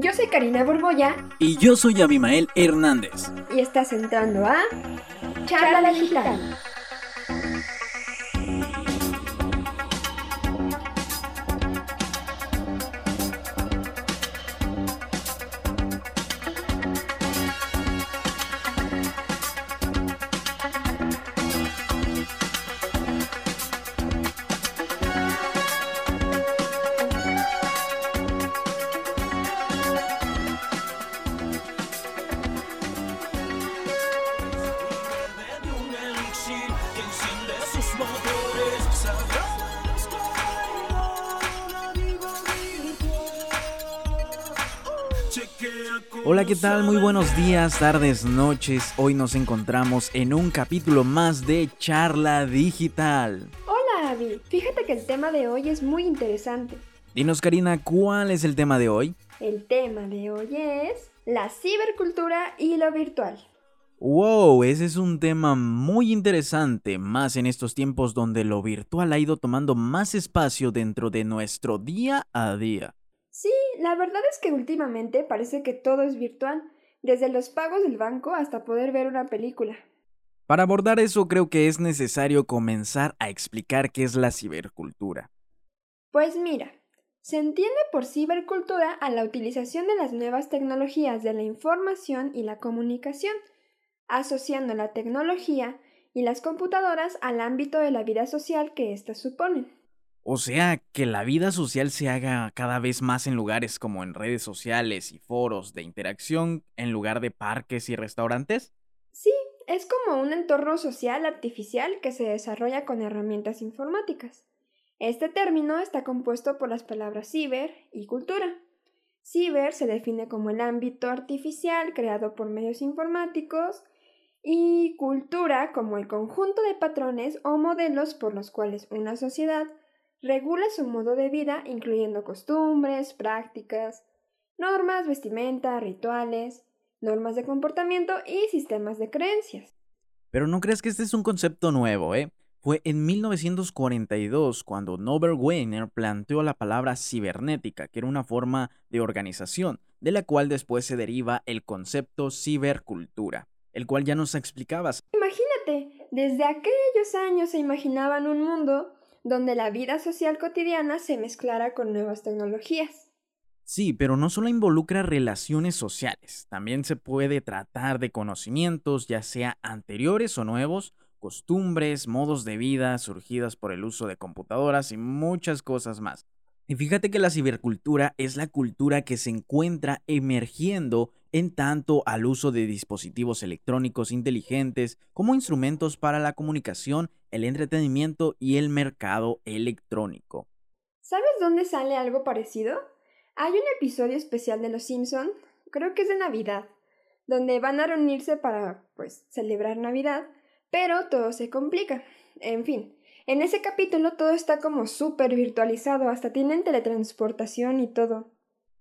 Yo soy Karina Borboya. Y yo soy Abimael Hernández. Y estás entrando a Charla Digital. Hola, ¿qué tal? Muy buenos días, tardes, noches. Hoy nos encontramos en un capítulo más de Charla Digital. Hola, Avi. Fíjate que el tema de hoy es muy interesante. Dinos, Karina, ¿cuál es el tema de hoy? El tema de hoy es la cibercultura y lo virtual. Wow, ese es un tema muy interesante, más en estos tiempos donde lo virtual ha ido tomando más espacio dentro de nuestro día a día. Sí, la verdad es que últimamente parece que todo es virtual, desde los pagos del banco hasta poder ver una película. Para abordar eso creo que es necesario comenzar a explicar qué es la cibercultura. Pues mira, se entiende por cibercultura a la utilización de las nuevas tecnologías de la información y la comunicación, asociando la tecnología y las computadoras al ámbito de la vida social que éstas suponen. O sea, que la vida social se haga cada vez más en lugares como en redes sociales y foros de interacción en lugar de parques y restaurantes. Sí, es como un entorno social artificial que se desarrolla con herramientas informáticas. Este término está compuesto por las palabras ciber y cultura. Ciber se define como el ámbito artificial creado por medios informáticos y cultura como el conjunto de patrones o modelos por los cuales una sociedad regula su modo de vida incluyendo costumbres, prácticas, normas, vestimenta, rituales, normas de comportamiento y sistemas de creencias. Pero no crees que este es un concepto nuevo, ¿eh? Fue en 1942 cuando Norbert Weiner planteó la palabra cibernética, que era una forma de organización, de la cual después se deriva el concepto cibercultura, el cual ya nos explicabas. Imagínate, desde aquellos años se imaginaban un mundo donde la vida social cotidiana se mezclara con nuevas tecnologías. Sí, pero no solo involucra relaciones sociales, también se puede tratar de conocimientos, ya sea anteriores o nuevos, costumbres, modos de vida surgidas por el uso de computadoras y muchas cosas más. Y fíjate que la cibercultura es la cultura que se encuentra emergiendo en tanto al uso de dispositivos electrónicos inteligentes como instrumentos para la comunicación, el entretenimiento y el mercado electrónico. ¿Sabes dónde sale algo parecido? Hay un episodio especial de Los Simpson, creo que es de Navidad, donde van a reunirse para, pues, celebrar Navidad, pero todo se complica. En fin, en ese capítulo todo está como súper virtualizado, hasta tienen teletransportación y todo.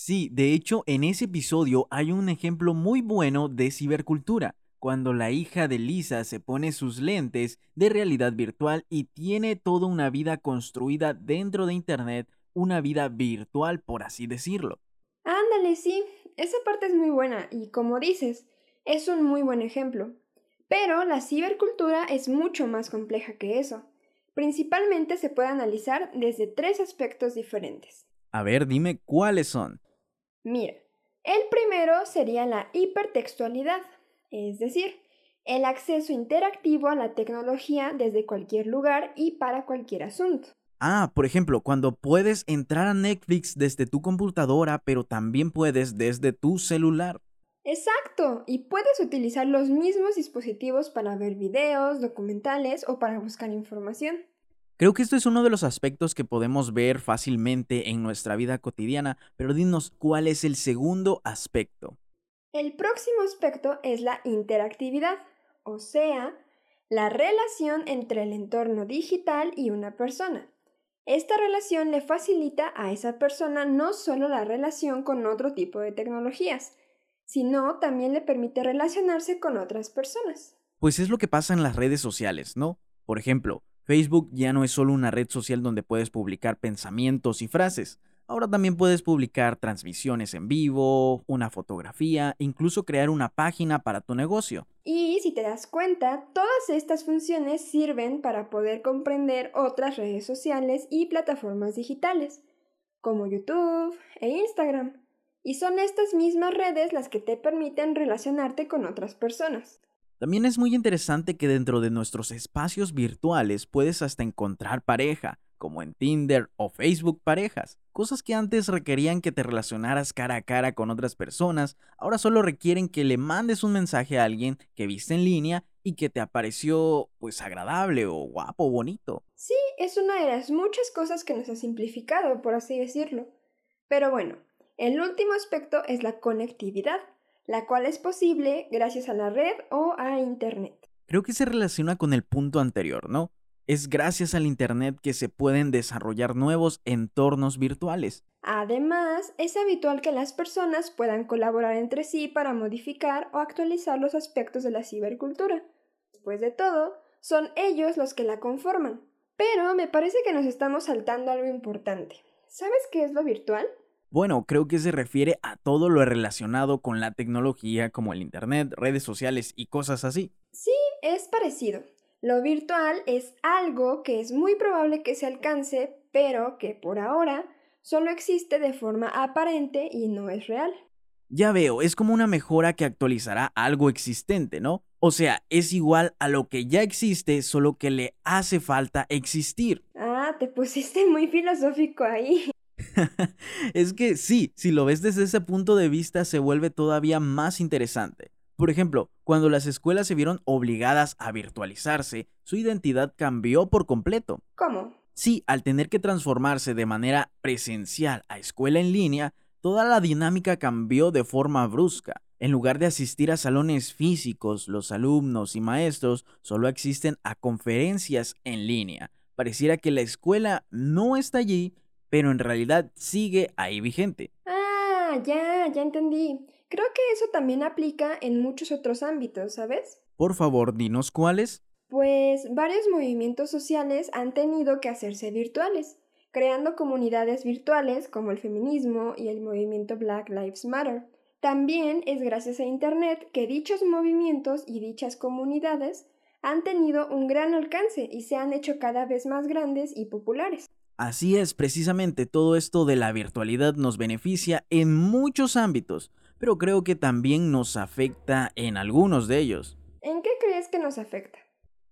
Sí, de hecho, en ese episodio hay un ejemplo muy bueno de cibercultura, cuando la hija de Lisa se pone sus lentes de realidad virtual y tiene toda una vida construida dentro de Internet, una vida virtual, por así decirlo. Ándale, sí, esa parte es muy buena y como dices, es un muy buen ejemplo. Pero la cibercultura es mucho más compleja que eso. Principalmente se puede analizar desde tres aspectos diferentes. A ver, dime cuáles son. Mira, el primero sería la hipertextualidad, es decir, el acceso interactivo a la tecnología desde cualquier lugar y para cualquier asunto. Ah, por ejemplo, cuando puedes entrar a Netflix desde tu computadora, pero también puedes desde tu celular. Exacto, y puedes utilizar los mismos dispositivos para ver videos, documentales o para buscar información. Creo que esto es uno de los aspectos que podemos ver fácilmente en nuestra vida cotidiana, pero dinos cuál es el segundo aspecto. El próximo aspecto es la interactividad, o sea, la relación entre el entorno digital y una persona. Esta relación le facilita a esa persona no solo la relación con otro tipo de tecnologías, sino también le permite relacionarse con otras personas. Pues es lo que pasa en las redes sociales, ¿no? Por ejemplo, Facebook ya no es solo una red social donde puedes publicar pensamientos y frases. Ahora también puedes publicar transmisiones en vivo, una fotografía, incluso crear una página para tu negocio. Y si te das cuenta, todas estas funciones sirven para poder comprender otras redes sociales y plataformas digitales, como YouTube e Instagram. Y son estas mismas redes las que te permiten relacionarte con otras personas. También es muy interesante que dentro de nuestros espacios virtuales puedes hasta encontrar pareja, como en Tinder o Facebook parejas. Cosas que antes requerían que te relacionaras cara a cara con otras personas, ahora solo requieren que le mandes un mensaje a alguien que viste en línea y que te apareció pues agradable o guapo bonito. Sí, es una de las muchas cosas que nos ha simplificado, por así decirlo. Pero bueno, el último aspecto es la conectividad, la cual es posible gracias a la red o a Internet. Creo que se relaciona con el punto anterior, ¿no? Es gracias al Internet que se pueden desarrollar nuevos entornos virtuales. Además, es habitual que las personas puedan colaborar entre sí para modificar o actualizar los aspectos de la cibercultura. Después de todo, son ellos los que la conforman. Pero me parece que nos estamos saltando algo importante. ¿Sabes qué es lo virtual? Bueno, creo que se refiere a todo lo relacionado con la tecnología como el Internet, redes sociales y cosas así. Sí, es parecido. Lo virtual es algo que es muy probable que se alcance, pero que por ahora solo existe de forma aparente y no es real. Ya veo, es como una mejora que actualizará algo existente, ¿no? O sea, es igual a lo que ya existe, solo que le hace falta existir. Ah, te pusiste muy filosófico ahí. es que sí, si lo ves desde ese punto de vista se vuelve todavía más interesante. Por ejemplo, cuando las escuelas se vieron obligadas a virtualizarse, su identidad cambió por completo. ¿Cómo? Sí, al tener que transformarse de manera presencial a escuela en línea, toda la dinámica cambió de forma brusca. En lugar de asistir a salones físicos, los alumnos y maestros solo asisten a conferencias en línea. Pareciera que la escuela no está allí, pero en realidad sigue ahí vigente. Ah, ya, ya entendí. Creo que eso también aplica en muchos otros ámbitos, ¿sabes? Por favor, dinos cuáles. Pues varios movimientos sociales han tenido que hacerse virtuales, creando comunidades virtuales como el feminismo y el movimiento Black Lives Matter. También es gracias a Internet que dichos movimientos y dichas comunidades han tenido un gran alcance y se han hecho cada vez más grandes y populares. Así es, precisamente todo esto de la virtualidad nos beneficia en muchos ámbitos, pero creo que también nos afecta en algunos de ellos. ¿En qué crees que nos afecta?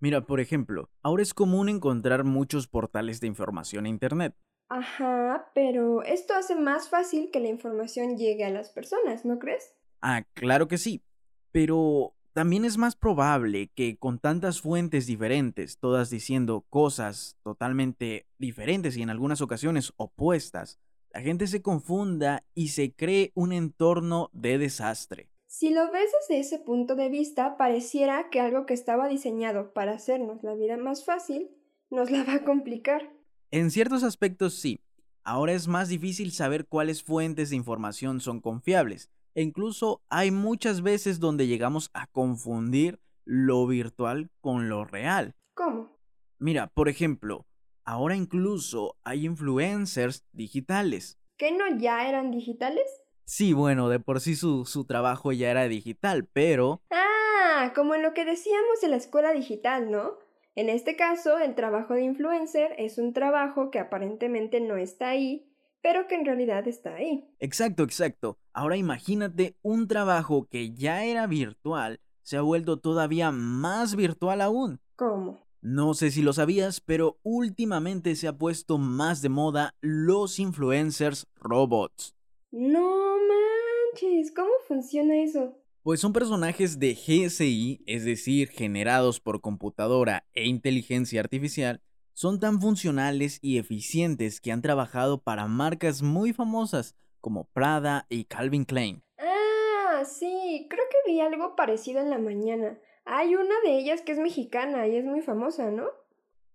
Mira, por ejemplo, ahora es común encontrar muchos portales de información en Internet. Ajá, pero esto hace más fácil que la información llegue a las personas, ¿no crees? Ah, claro que sí, pero también es más probable que con tantas fuentes diferentes, todas diciendo cosas totalmente diferentes y en algunas ocasiones opuestas, la gente se confunda y se cree un entorno de desastre. Si lo ves desde ese punto de vista, pareciera que algo que estaba diseñado para hacernos la vida más fácil, nos la va a complicar. En ciertos aspectos sí. Ahora es más difícil saber cuáles fuentes de información son confiables. E incluso hay muchas veces donde llegamos a confundir lo virtual con lo real. ¿Cómo? Mira, por ejemplo, ahora incluso hay influencers digitales. ¿Que no ya eran digitales? Sí, bueno, de por sí su, su trabajo ya era digital, pero... Ah, como en lo que decíamos de la escuela digital, ¿no? En este caso, el trabajo de influencer es un trabajo que aparentemente no está ahí, pero que en realidad está ahí. Exacto, exacto. Ahora imagínate un trabajo que ya era virtual, se ha vuelto todavía más virtual aún. ¿Cómo? No sé si lo sabías, pero últimamente se ha puesto más de moda los influencers robots. No manches, ¿cómo funciona eso? Pues son personajes de GSI, es decir, generados por computadora e inteligencia artificial, son tan funcionales y eficientes que han trabajado para marcas muy famosas como Prada y Calvin Klein. Ah, sí, creo que vi algo parecido en la mañana. Hay una de ellas que es mexicana y es muy famosa, ¿no?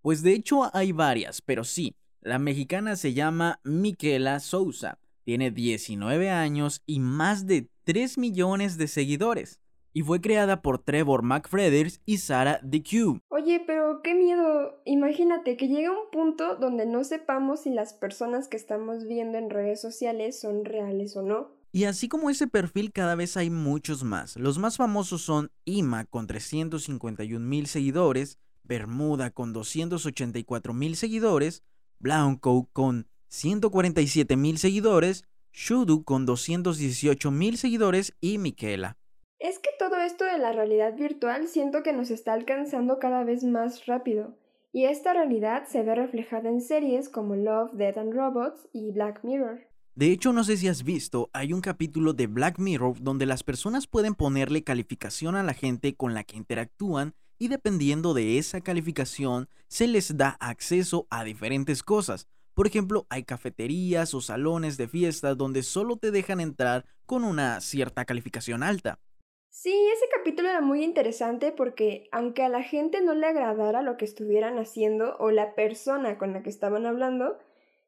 Pues de hecho hay varias, pero sí, la mexicana se llama Miquela Sousa, tiene 19 años y más de 3 millones de seguidores. Y fue creada por Trevor McFreders y Sarah DeQ. Oye, pero qué miedo. Imagínate que llegue un punto donde no sepamos si las personas que estamos viendo en redes sociales son reales o no. Y así como ese perfil cada vez hay muchos más. Los más famosos son Ima con 351 mil seguidores, Bermuda con 284 mil seguidores, Blanco con 147 mil seguidores, Shudu con 218 mil seguidores y Miquela. Es que todo esto de la realidad virtual siento que nos está alcanzando cada vez más rápido, y esta realidad se ve reflejada en series como Love, Death and Robots y Black Mirror. De hecho, no sé si has visto, hay un capítulo de Black Mirror donde las personas pueden ponerle calificación a la gente con la que interactúan y dependiendo de esa calificación se les da acceso a diferentes cosas. Por ejemplo, hay cafeterías o salones de fiestas donde solo te dejan entrar con una cierta calificación alta. Sí, ese capítulo era muy interesante porque aunque a la gente no le agradara lo que estuvieran haciendo o la persona con la que estaban hablando,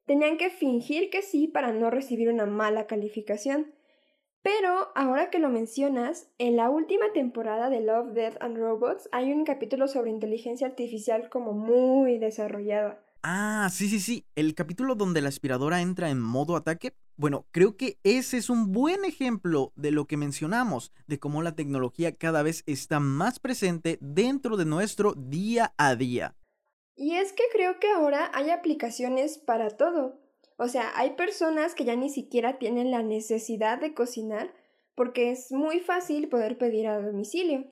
tenían que fingir que sí para no recibir una mala calificación. Pero ahora que lo mencionas, en la última temporada de Love, Death and Robots hay un capítulo sobre inteligencia artificial como muy desarrollada. Ah, sí, sí, sí. El capítulo donde la aspiradora entra en modo ataque. Bueno, creo que ese es un buen ejemplo de lo que mencionamos, de cómo la tecnología cada vez está más presente dentro de nuestro día a día. Y es que creo que ahora hay aplicaciones para todo. O sea, hay personas que ya ni siquiera tienen la necesidad de cocinar porque es muy fácil poder pedir a domicilio.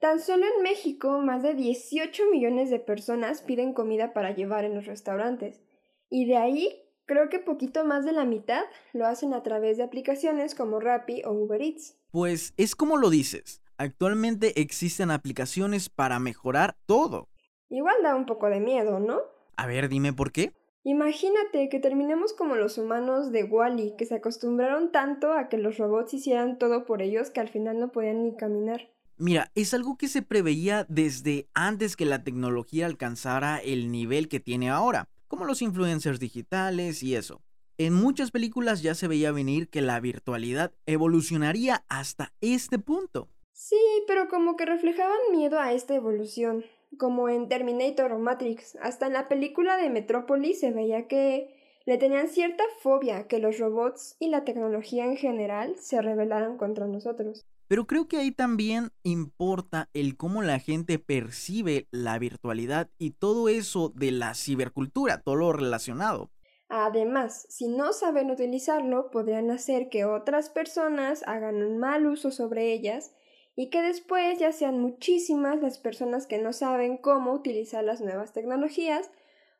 Tan solo en México, más de 18 millones de personas piden comida para llevar en los restaurantes. Y de ahí, creo que poquito más de la mitad lo hacen a través de aplicaciones como Rappi o Uber Eats. Pues es como lo dices. Actualmente existen aplicaciones para mejorar todo. Igual da un poco de miedo, ¿no? A ver, dime por qué. Imagínate que terminemos como los humanos de Wally, que se acostumbraron tanto a que los robots hicieran todo por ellos que al final no podían ni caminar. Mira, es algo que se preveía desde antes que la tecnología alcanzara el nivel que tiene ahora, como los influencers digitales y eso. En muchas películas ya se veía venir que la virtualidad evolucionaría hasta este punto. Sí, pero como que reflejaban miedo a esta evolución, como en Terminator o Matrix. Hasta en la película de Metrópolis se veía que le tenían cierta fobia que los robots y la tecnología en general se rebelaran contra nosotros. Pero creo que ahí también importa el cómo la gente percibe la virtualidad y todo eso de la cibercultura, todo lo relacionado. Además, si no saben utilizarlo, podrían hacer que otras personas hagan un mal uso sobre ellas y que después ya sean muchísimas las personas que no saben cómo utilizar las nuevas tecnologías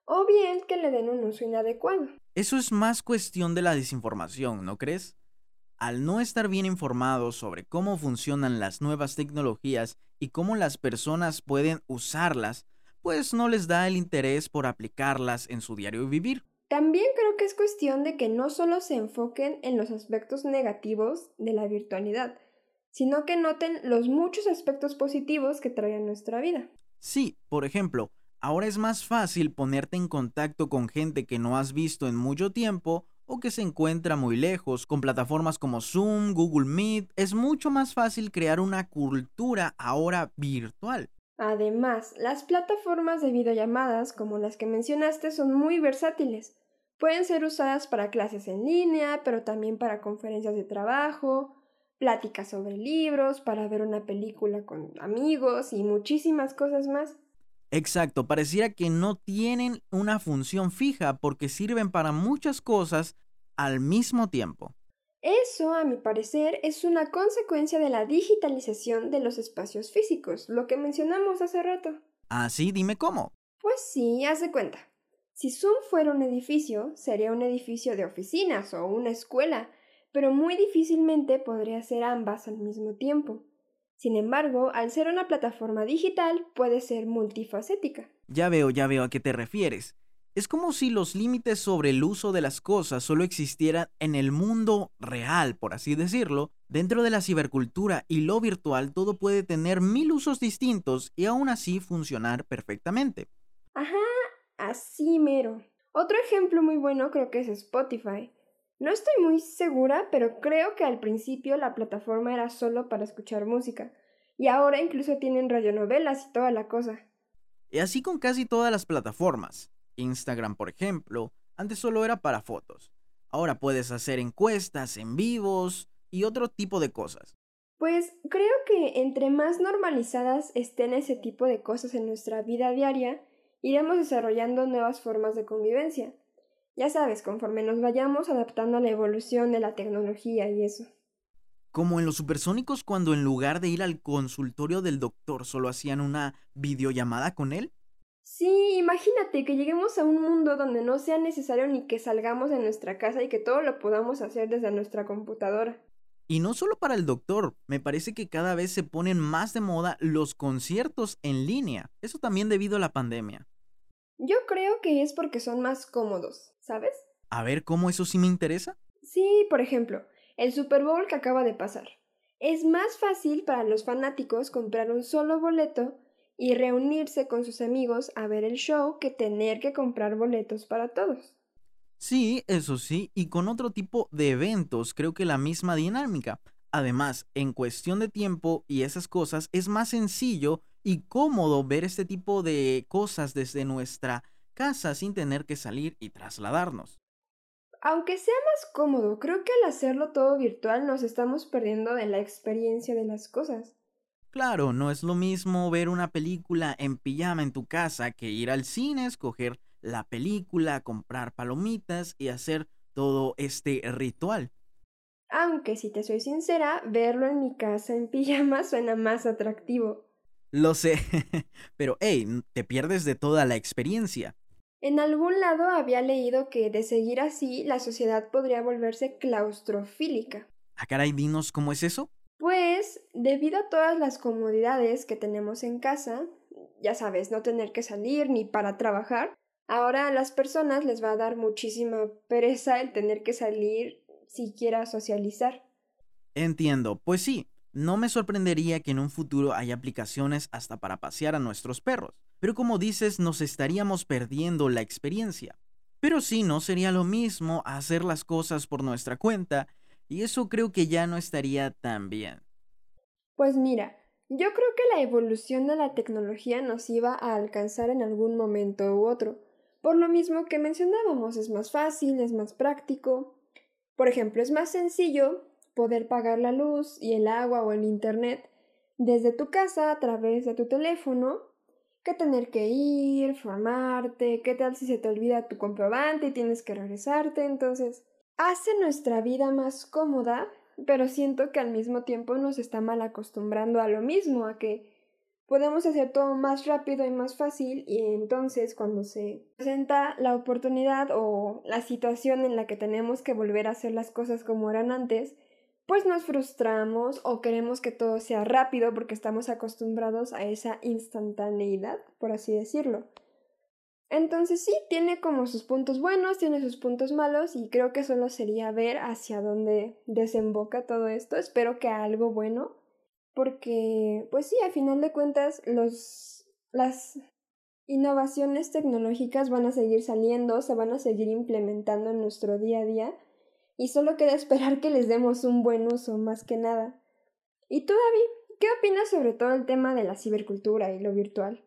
o bien que le den un uso inadecuado. Eso es más cuestión de la desinformación, ¿no crees? Al no estar bien informados sobre cómo funcionan las nuevas tecnologías y cómo las personas pueden usarlas, pues no les da el interés por aplicarlas en su diario vivir. También creo que es cuestión de que no solo se enfoquen en los aspectos negativos de la virtualidad, sino que noten los muchos aspectos positivos que trae a nuestra vida. Sí, por ejemplo, ahora es más fácil ponerte en contacto con gente que no has visto en mucho tiempo o que se encuentra muy lejos. Con plataformas como Zoom, Google Meet, es mucho más fácil crear una cultura ahora virtual. Además, las plataformas de videollamadas como las que mencionaste son muy versátiles. Pueden ser usadas para clases en línea, pero también para conferencias de trabajo, pláticas sobre libros, para ver una película con amigos y muchísimas cosas más. Exacto, pareciera que no tienen una función fija porque sirven para muchas cosas al mismo tiempo. Eso, a mi parecer, es una consecuencia de la digitalización de los espacios físicos, lo que mencionamos hace rato. Ah, sí, dime cómo. Pues sí, haz de cuenta. Si Zoom fuera un edificio, sería un edificio de oficinas o una escuela, pero muy difícilmente podría ser ambas al mismo tiempo. Sin embargo, al ser una plataforma digital, puede ser multifacética. Ya veo, ya veo a qué te refieres. Es como si los límites sobre el uso de las cosas solo existieran en el mundo real, por así decirlo. Dentro de la cibercultura y lo virtual todo puede tener mil usos distintos y aún así funcionar perfectamente. Ajá, así mero. Otro ejemplo muy bueno creo que es Spotify. No estoy muy segura, pero creo que al principio la plataforma era solo para escuchar música, Y ahora incluso tienen radionovelas y toda la cosa. Y así con casi todas las plataformas. Instagram, por ejemplo, antes solo era para fotos. Ahora puedes hacer encuestas en vivos y otro tipo de cosas. Pues creo que entre más normalizadas estén ese tipo de cosas en nuestra vida diaria, iremos desarrollando nuevas formas de convivencia. Ya sabes, conforme nos vayamos adaptando a la evolución de la tecnología y eso. Como en los supersónicos cuando en lugar de ir al consultorio del doctor solo hacían una videollamada con él. Sí, imagínate que lleguemos a un mundo donde no sea necesario ni que salgamos de nuestra casa y que todo lo podamos hacer desde nuestra computadora. Y no solo para el doctor, me parece que cada vez se ponen más de moda los conciertos en línea. Eso también debido a la pandemia. Yo creo que es porque son más cómodos, ¿sabes? A ver, ¿cómo eso sí me interesa? Sí, por ejemplo, el Super Bowl que acaba de pasar. Es más fácil para los fanáticos comprar un solo boleto y reunirse con sus amigos a ver el show que tener que comprar boletos para todos. Sí, eso sí, y con otro tipo de eventos creo que la misma dinámica. Además, en cuestión de tiempo y esas cosas es más sencillo y cómodo ver este tipo de cosas desde nuestra casa sin tener que salir y trasladarnos. Aunque sea más cómodo, creo que al hacerlo todo virtual nos estamos perdiendo de la experiencia de las cosas. Claro, no es lo mismo ver una película en pijama en tu casa que ir al cine, escoger la película, comprar palomitas y hacer todo este ritual. Aunque si te soy sincera, verlo en mi casa en pijama suena más atractivo. Lo sé, pero hey, te pierdes de toda la experiencia. En algún lado había leído que de seguir así la sociedad podría volverse claustrofílica. ¿A ah, caray, dinos cómo es eso? Pues, debido a todas las comodidades que tenemos en casa, ya sabes, no tener que salir ni para trabajar, ahora a las personas les va a dar muchísima pereza el tener que salir siquiera socializar. Entiendo, pues sí, no me sorprendería que en un futuro haya aplicaciones hasta para pasear a nuestros perros, pero como dices, nos estaríamos perdiendo la experiencia. Pero sí, no sería lo mismo hacer las cosas por nuestra cuenta, y eso creo que ya no estaría tan bien. Pues mira, yo creo que la evolución de la tecnología nos iba a alcanzar en algún momento u otro. Por lo mismo que mencionábamos, es más fácil, es más práctico. Por ejemplo, es más sencillo poder pagar la luz y el agua o el internet desde tu casa a través de tu teléfono que tener que ir, formarte, qué tal si se te olvida tu comprobante y tienes que regresarte, entonces hace nuestra vida más cómoda, pero siento que al mismo tiempo nos está mal acostumbrando a lo mismo, a que podemos hacer todo más rápido y más fácil y entonces cuando se presenta la oportunidad o la situación en la que tenemos que volver a hacer las cosas como eran antes, pues nos frustramos o queremos que todo sea rápido porque estamos acostumbrados a esa instantaneidad, por así decirlo. Entonces sí, tiene como sus puntos buenos, tiene sus puntos malos y creo que solo sería ver hacia dónde desemboca todo esto. Espero que algo bueno, porque pues sí, a final de cuentas los las innovaciones tecnológicas van a seguir saliendo, se van a seguir implementando en nuestro día a día y solo queda esperar que les demos un buen uso más que nada. ¿Y tú, David? ¿Qué opinas sobre todo el tema de la cibercultura y lo virtual?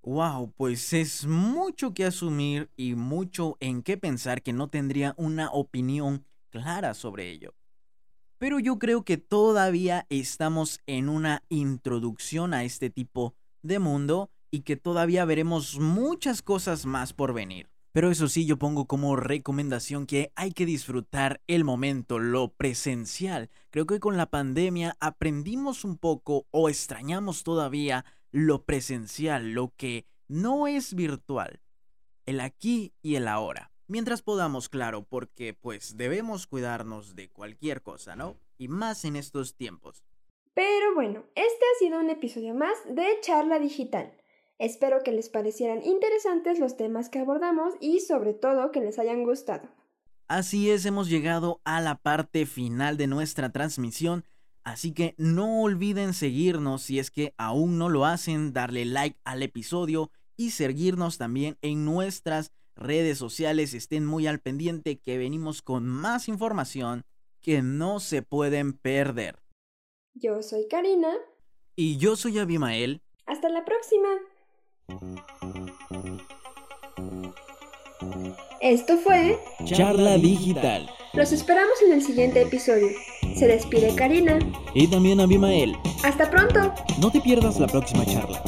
Wow, pues es mucho que asumir y mucho en qué pensar que no tendría una opinión clara sobre ello. Pero yo creo que todavía estamos en una introducción a este tipo de mundo y que todavía veremos muchas cosas más por venir. Pero eso sí, yo pongo como recomendación que hay que disfrutar el momento, lo presencial. Creo que con la pandemia aprendimos un poco o extrañamos todavía lo presencial, lo que no es virtual. El aquí y el ahora. Mientras podamos, claro, porque pues debemos cuidarnos de cualquier cosa, ¿no? Y más en estos tiempos. Pero bueno, este ha sido un episodio más de Charla Digital. Espero que les parecieran interesantes los temas que abordamos y sobre todo que les hayan gustado. Así es, hemos llegado a la parte final de nuestra transmisión, así que no olviden seguirnos si es que aún no lo hacen, darle like al episodio y seguirnos también en nuestras redes sociales. Estén muy al pendiente que venimos con más información que no se pueden perder. Yo soy Karina. Y yo soy Abimael. Hasta la próxima. Esto fue Charla Digital. Los esperamos en el siguiente episodio. Se despide Karina. Y también Abimael. Hasta pronto. No te pierdas la próxima charla.